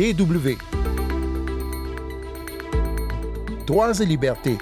DW. Droits et libertés.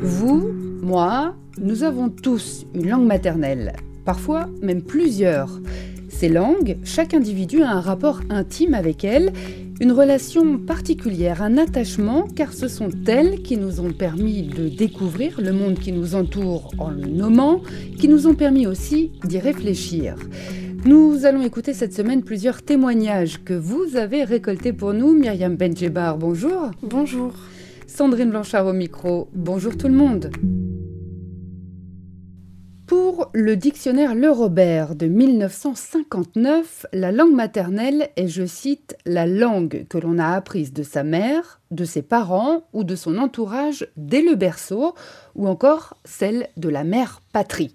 Vous, moi, nous avons tous une langue maternelle, parfois même plusieurs. Ces langues, chaque individu a un rapport intime avec elles, une relation particulière, un attachement, car ce sont elles qui nous ont permis de découvrir le monde qui nous entoure en le nommant, qui nous ont permis aussi d'y réfléchir. Nous allons écouter cette semaine plusieurs témoignages que vous avez récoltés pour nous. Myriam Benjebar, bonjour. Bonjour. Sandrine Blanchard au micro. Bonjour tout le monde. Pour le dictionnaire Le Robert de 1959, la langue maternelle est, je cite, la langue que l'on a apprise de sa mère, de ses parents ou de son entourage dès le berceau, ou encore celle de la mère patrie.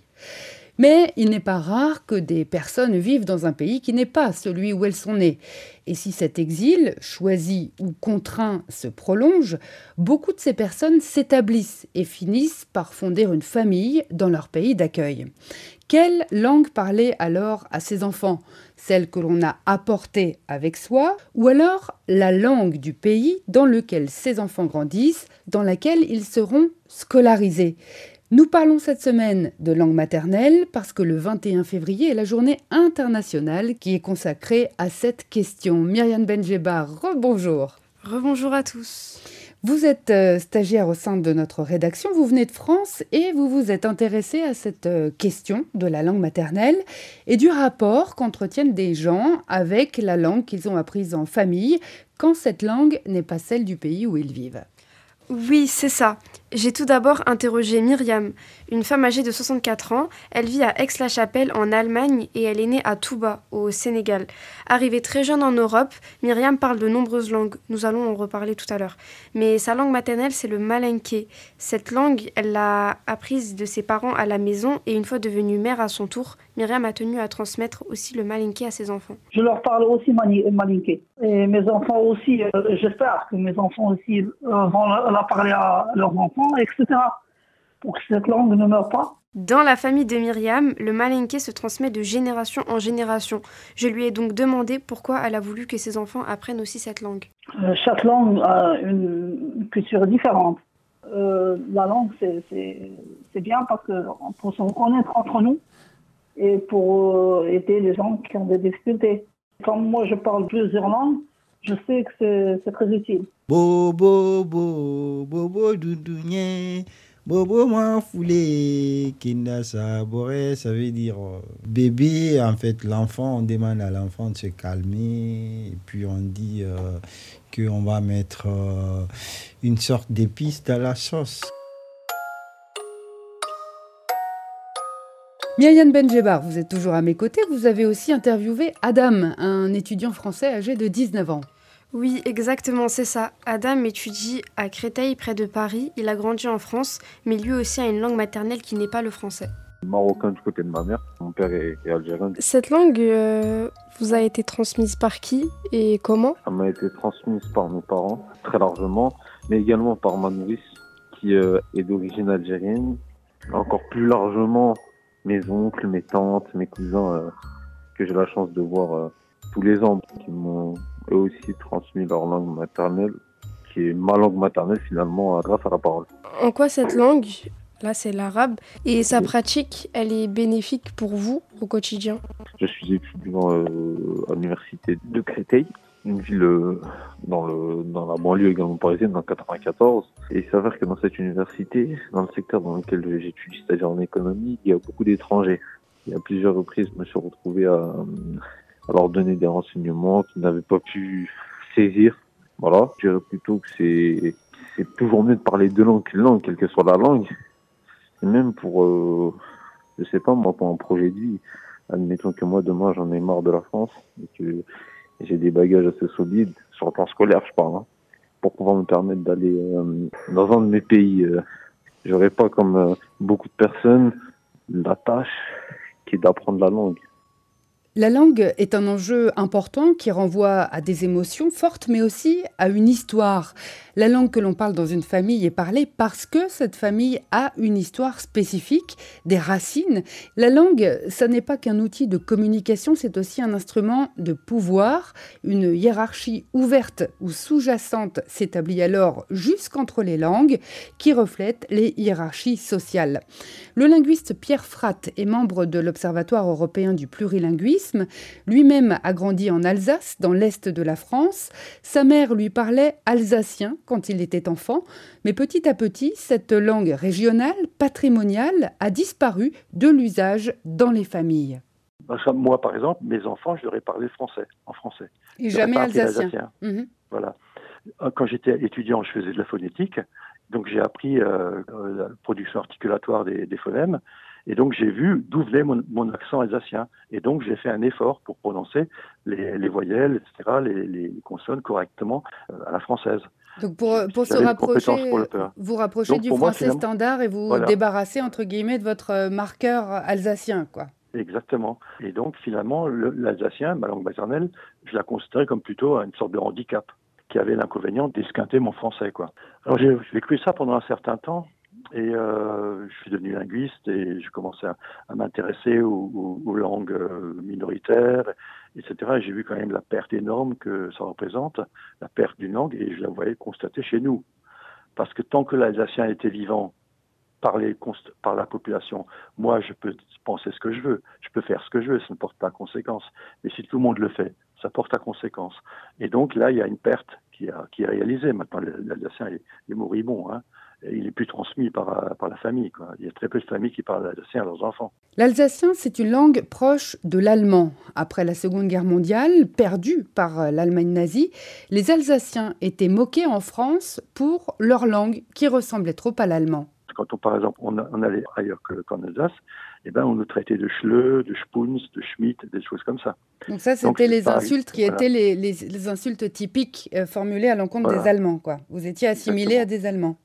Mais il n'est pas rare que des personnes vivent dans un pays qui n'est pas celui où elles sont nées. Et si cet exil, choisi ou contraint, se prolonge, beaucoup de ces personnes s'établissent et finissent par fonder une famille dans leur pays d'accueil. Quelle langue parler alors à ces enfants? Celle que l'on a apportée avec soi ou alors la langue du pays dans lequel ces enfants grandissent, dans laquelle ils seront scolarisés? Nous parlons cette semaine de langue maternelle parce que le 21 février est la journée internationale qui est consacrée à cette question. Myriam Benjebar, rebonjour. Rebonjour à tous. Vous êtes euh, stagiaire au sein de notre rédaction, vous venez de France et vous vous êtes intéressé à cette euh, question de la langue maternelle et du rapport qu'entretiennent des gens avec la langue qu'ils ont apprise en famille quand cette langue n'est pas celle du pays où ils vivent. Oui, c'est ça. J'ai tout d'abord interrogé Myriam, une femme âgée de 64 ans. Elle vit à Aix-la-Chapelle en Allemagne et elle est née à Touba, au Sénégal. Arrivée très jeune en Europe, Myriam parle de nombreuses langues. Nous allons en reparler tout à l'heure. Mais sa langue maternelle, c'est le malinké. Cette langue, elle l'a apprise de ses parents à la maison et une fois devenue mère à son tour, Myriam a tenu à transmettre aussi le malinké à ses enfants. Je leur parle aussi malinké. Et mes enfants aussi, euh, j'espère que mes enfants aussi euh, vont la parler à leurs enfants etc. Pour que cette langue ne meure pas. Dans la famille de Myriam, le malinké se transmet de génération en génération. Je lui ai donc demandé pourquoi elle a voulu que ses enfants apprennent aussi cette langue. Euh, chaque langue a une culture différente. Euh, la langue, c'est bien parce que pour se reconnaître entre nous et pour euh, aider les gens qui ont des difficultés. Comme moi, je parle plusieurs langues, je sais que c'est très utile. Bobo, bobo, bobo, doudounier. Bobo foulé, kinda ça veut dire euh, bébé. En fait, l'enfant, on demande à l'enfant de se calmer. Et puis on dit euh, qu'on va mettre euh, une sorte d'épice dans la sauce. Myriam Benjebar, vous êtes toujours à mes côtés. Vous avez aussi interviewé Adam, un étudiant français âgé de 19 ans. Oui, exactement, c'est ça. Adam étudie à Créteil, près de Paris. Il a grandi en France, mais lui aussi a une langue maternelle qui n'est pas le français. Marocain du côté de ma mère, mon père est, algérien. Cette langue euh, vous a été transmise par qui et comment Elle m'a été transmise par mes parents, très largement, mais également par ma nourrice, qui euh, est d'origine algérienne. Encore plus largement, mes oncles, mes tantes, mes cousins, euh, que j'ai la chance de voir tous les ans, qui m'ont eux aussi transmis leur langue maternelle, qui est ma langue maternelle finalement grâce à la parole. En quoi cette langue, là c'est l'arabe, et sa pratique, elle est bénéfique pour vous au quotidien? Je suis étudiant euh, à l'université de Créteil, une ville euh, dans, le, dans la banlieue également parisienne, dans 94. Et il s'avère que dans cette université, dans le secteur dans lequel j'étudie, c'est-à-dire en économie, il y a beaucoup d'étrangers. Il y a plusieurs reprises, je me suis retrouvé à, à leur donner des renseignements qu'ils n'avaient pas pu saisir. Voilà, je dirais plutôt que c'est c'est toujours mieux de parler deux langues qu'une langue, quelle que soit la langue. Et même pour, euh, je sais pas moi, pour un projet de vie, admettons que moi demain j'en ai marre de la France et que j'ai des bagages assez solides sur le plan scolaire, je parle, hein, pour pouvoir me permettre d'aller euh, dans un de mes pays. Euh, J'aurais pas comme euh, beaucoup de personnes la tâche qui est d'apprendre la langue. La langue est un enjeu important qui renvoie à des émotions fortes, mais aussi à une histoire. La langue que l'on parle dans une famille est parlée parce que cette famille a une histoire spécifique, des racines. La langue, ça n'est pas qu'un outil de communication, c'est aussi un instrument de pouvoir. Une hiérarchie ouverte ou sous-jacente s'établit alors jusqu'entre les langues qui reflète les hiérarchies sociales. Le linguiste Pierre Fratt est membre de l'Observatoire européen du plurilinguisme lui-même a grandi en Alsace, dans l'est de la France. Sa mère lui parlait alsacien quand il était enfant, mais petit à petit, cette langue régionale, patrimoniale, a disparu de l'usage dans les familles. Moi, par exemple, mes enfants, je leur ai parlé français, en français. Et jamais alsacien. Mhm. Voilà. Euh, quand j'étais étudiant, je faisais de la phonétique, donc j'ai appris euh, la production articulatoire des phonèmes. Et donc j'ai vu d'où venait mon, accent alsacien. Et donc j'ai fait un effort pour prononcer les, voyelles, etc., les, consonnes correctement euh, à la française. Donc pour, pour se rapprocher, vous rapprocher du français standard et vous débarrasser entre guillemets de votre euh, marqueur alsacien, quoi. Exactement. Et donc finalement, l'alsacien, ma langue maternelle, je la considérais comme plutôt une sorte de handicap qui avait l'inconvénient d'esquinter mon français, quoi. Alors j'ai vécu ça pendant un certain temps. Et euh, je suis devenu linguiste et j'ai commencé à, m'intéresser aux, langues euh, minoritaires, etc. Et j'ai vu quand même la perte énorme que ça représente, la perte d'une langue, et je la voyais constater chez nous. Parce que tant que l'Alsacien était vivant, par, par la population, moi je peux penser ce que je veux, je peux faire ce que je veux, ça ne porte pas conséquence. Mais si tout le monde le fait, ça porte à conséquence. Et donc là, il y a une perte qui, est réalisée. Maintenant, l'Alsacien est, est moribond. Hein il est plus transmis par, par la famille. Il y a très peu de familles qui parlent alsacien à leurs enfants. L'alsacien, c'est une langue proche de l'allemand. Après la Seconde Guerre mondiale, perdue par l'Allemagne nazie, les Alsaciens étaient moqués en France pour leur langue qui ressemblait trop à l'allemand. Quand on, par exemple, on, allait ailleurs qu'en Alsace, eh ben, on nous traitait de schleu, de spunz, de schmidt, des choses comme ça. Donc ça, c'était les insultes qui étaient les, les, insultes typiques euh, formulées à l'encontre des Allemands. Quoi. Vous étiez assimilé à des Allemands.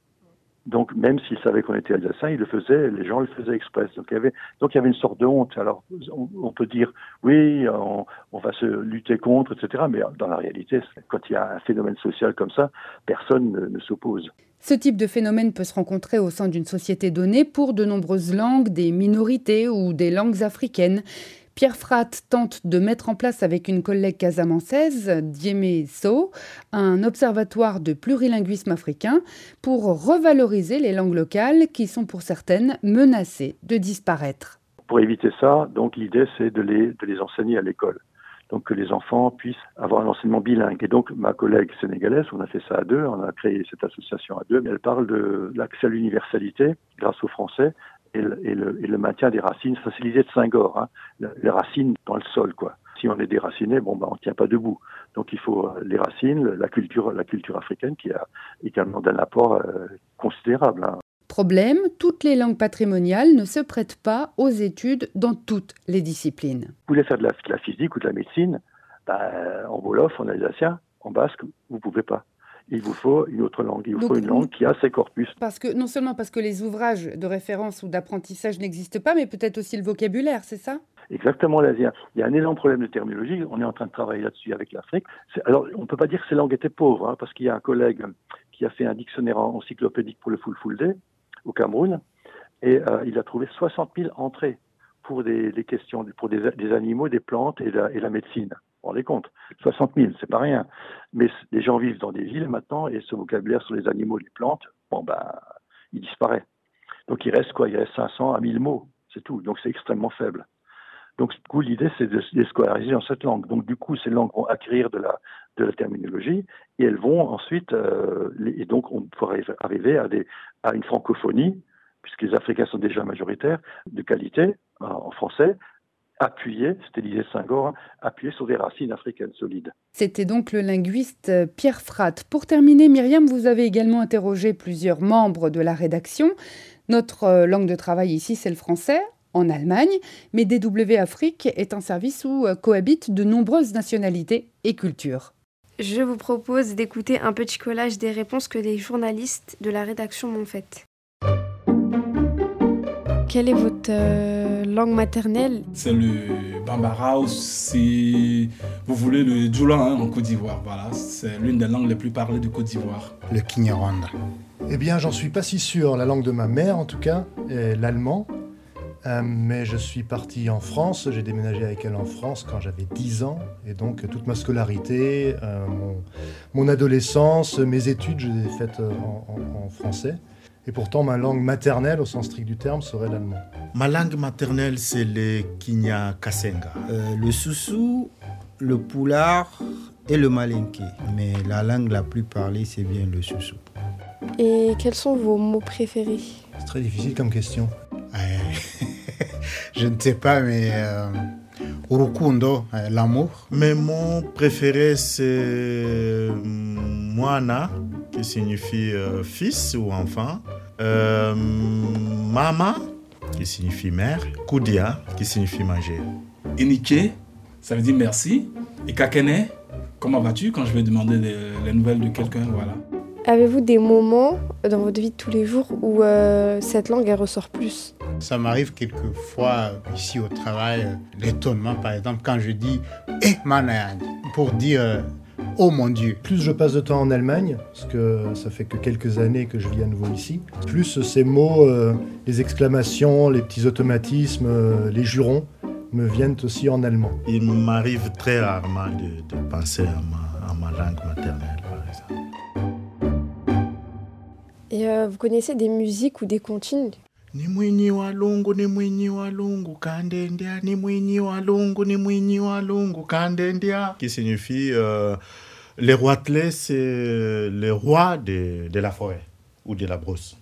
Donc, même s'ils savaient qu'on était alsaciens, ils le faisaient, les gens le faisaient express. Donc, il y avait, donc, il y avait une sorte de honte. Alors, on, peut dire, oui, on, va se lutter contre, etc. Mais dans la réalité, quand il y a un phénomène social comme ça, personne ne s'oppose. Ce type de phénomène peut se rencontrer au sein d'une société donnée pour de nombreuses langues, des minorités ou des langues africaines. Pierre Fratt tente de mettre en place avec une collègue casamançaise, Diémé So, un observatoire de plurilinguisme africain pour revaloriser les langues locales qui sont pour certaines menacées de disparaître. Pour éviter ça, donc l'idée c'est de les, enseigner à l'école donc que les enfants puissent avoir un enseignement bilingue. Et donc ma collègue sénégalaise, on a fait ça à deux, on a créé cette association à deux, elle parle de l'accès à l'universalité grâce au français et le, maintien des racines. Ça, c'est l'idée de Saint-Gor, hein. les racines dans le sol, quoi. Si on est déraciné, bon, bah, on ne tient pas debout. Donc, il faut euh, les racines, la culture, la culture africaine qui a également un apport euh, considérable. Hein. Problème, toutes les langues patrimoniales ne se prêtent pas aux études dans toutes les disciplines. Vous voulez faire de la, physique ou de la médecine, bah, en Wolof, en alsacien, en basque, vous ne pouvez pas il vous faut une autre langue. Il vous faut une langue qui a ses corpus. Parce que non seulement parce que les ouvrages de référence ou d'apprentissage n'existent pas, mais peut-être aussi le vocabulaire, c'est ça? Exactement, l'Asie. Il y a un énorme problème de terminologie. On est en train de travailler là-dessus avec l'Afrique. Alors, on ne peut pas dire que ces langues étaient pauvres, hein, parce qu'il y a un collègue qui a fait un dictionnaire encyclopédique pour le Fulfulde au Cameroun, et euh, il a trouvé 60 000 entrées pour des, questions, pour des, animaux, des plantes et la, et la médecine. Vous rendez compte 60 000, c'est pas rien. Mais les gens vivent dans des villes maintenant et ce vocabulaire sur les animaux les plantes, bon ben, il disparaît. Donc il reste quoi? Il reste 500 à 1000 mots, c'est tout. Donc c'est extrêmement faible. Donc du coup, l'idée, c'est de les scolariser dans cette langue. Donc du coup, ces langues vont acquérir de la, terminologie et elles vont ensuite, euh, et donc on pourrait arriver à une francophonie, puisque les Africains sont déjà majoritaires, de qualité en français, appuyer, c'était l'idée Senghor, hein, appuyer sur des racines africaines solides. C'était donc le linguiste euh, Pierre Fratt. Pour terminer, Myriam, vous avez également interrogé plusieurs membres de la rédaction. Notre euh, langue de travail ici, c'est le français en Allemagne, mais DW Afrique est un service où euh, cohabitent de nombreuses nationalités et cultures. Je vous propose d'écouter un petit collage des réponses que les journalistes de la rédaction m'ont faites. Quelle est votre euh, langue maternelle? C'est le Bambara ou si vous voulez le Djoula hein, en Côte d'Ivoire. Voilà, c'est l'une des langues les plus parlées de Côte d'Ivoire. Le Kinyarwanda. Eh bien, j'en suis pas si sûr. La langue de ma mère, en tout cas, est l'allemand. Euh, mais je suis parti en France, j'ai déménagé avec elle en France quand j'avais 10 ans, et donc toute ma scolarité, euh, mon, mon adolescence, mes études, je les ai faites en, en- en français. Et pourtant, ma langue maternelle, au sens strict du terme, serait l'allemand. Ma langue maternelle, c'est le Kinya Kasenga. Euh, le Soussou, le Poulard et le Malinké. Mais la langue la plus parlée, c'est bien le Soussou. Et quels sont vos mots préférés? C'est très difficile comme question. Euh, je ne sais pas, mais euh, Urukundo, euh, l'amour. Mes mots préférés, c'est Moana, qui signifie euh, fils ou enfant. Euh, mama, qui signifie mère. Kudia, qui signifie manger. Enike, ça veut dire merci. Et Kakene, comment vas-tu quand je vais demander les, les nouvelles de quelqu'un Voilà. Avez-vous des moments dans votre vie de tous les jours où euh, cette langue elle ressort plus? Ça m'arrive quelquefois euh, ici au travail, l'étonnement par exemple, quand je dis Eh Manayang pour dire euh, Oh mon Dieu. Plus je passe de temps en Allemagne, parce que ça fait que quelques années que je vis à nouveau ici, plus ces mots, euh, les exclamations, les petits automatismes, euh, les jurons me viennent aussi en allemand. Il m'arrive très rarement de, de penser à ma, à ma langue maternelle, par exemple. Et euh, vous connaissez des musiques ou des comptines Ni mwinyi wa lungu, ni mwinyi wa lungu, kandendea, ni mwinyi wa lungu, ni mwinyi wa lungu, kandendea. Qui signifie euh, les roitelets, c'est les rois de, de la forêt ou de la brousse.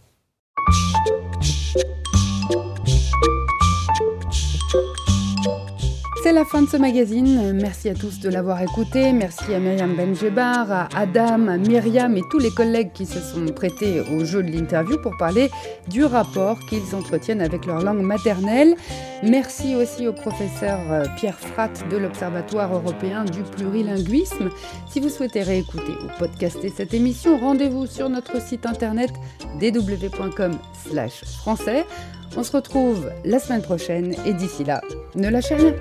C'est la fin de ce magazine. Merci à tous de l'avoir écouté. Merci à Myriam Benjebar, à Adam, à Myriam et tous les collègues qui se sont prêtés au jeu de l'interview pour parler du rapport qu'ils entretiennent avec leur langue maternelle. Merci aussi au professeur euh, Pierre Fratt de l'Observatoire européen du plurilinguisme. Si vous souhaitez réécouter ou podcaster cette émission, rendez-vous sur notre site internet dw.com/français. On se retrouve la semaine prochaine et d'ici là, ne lâchez rien.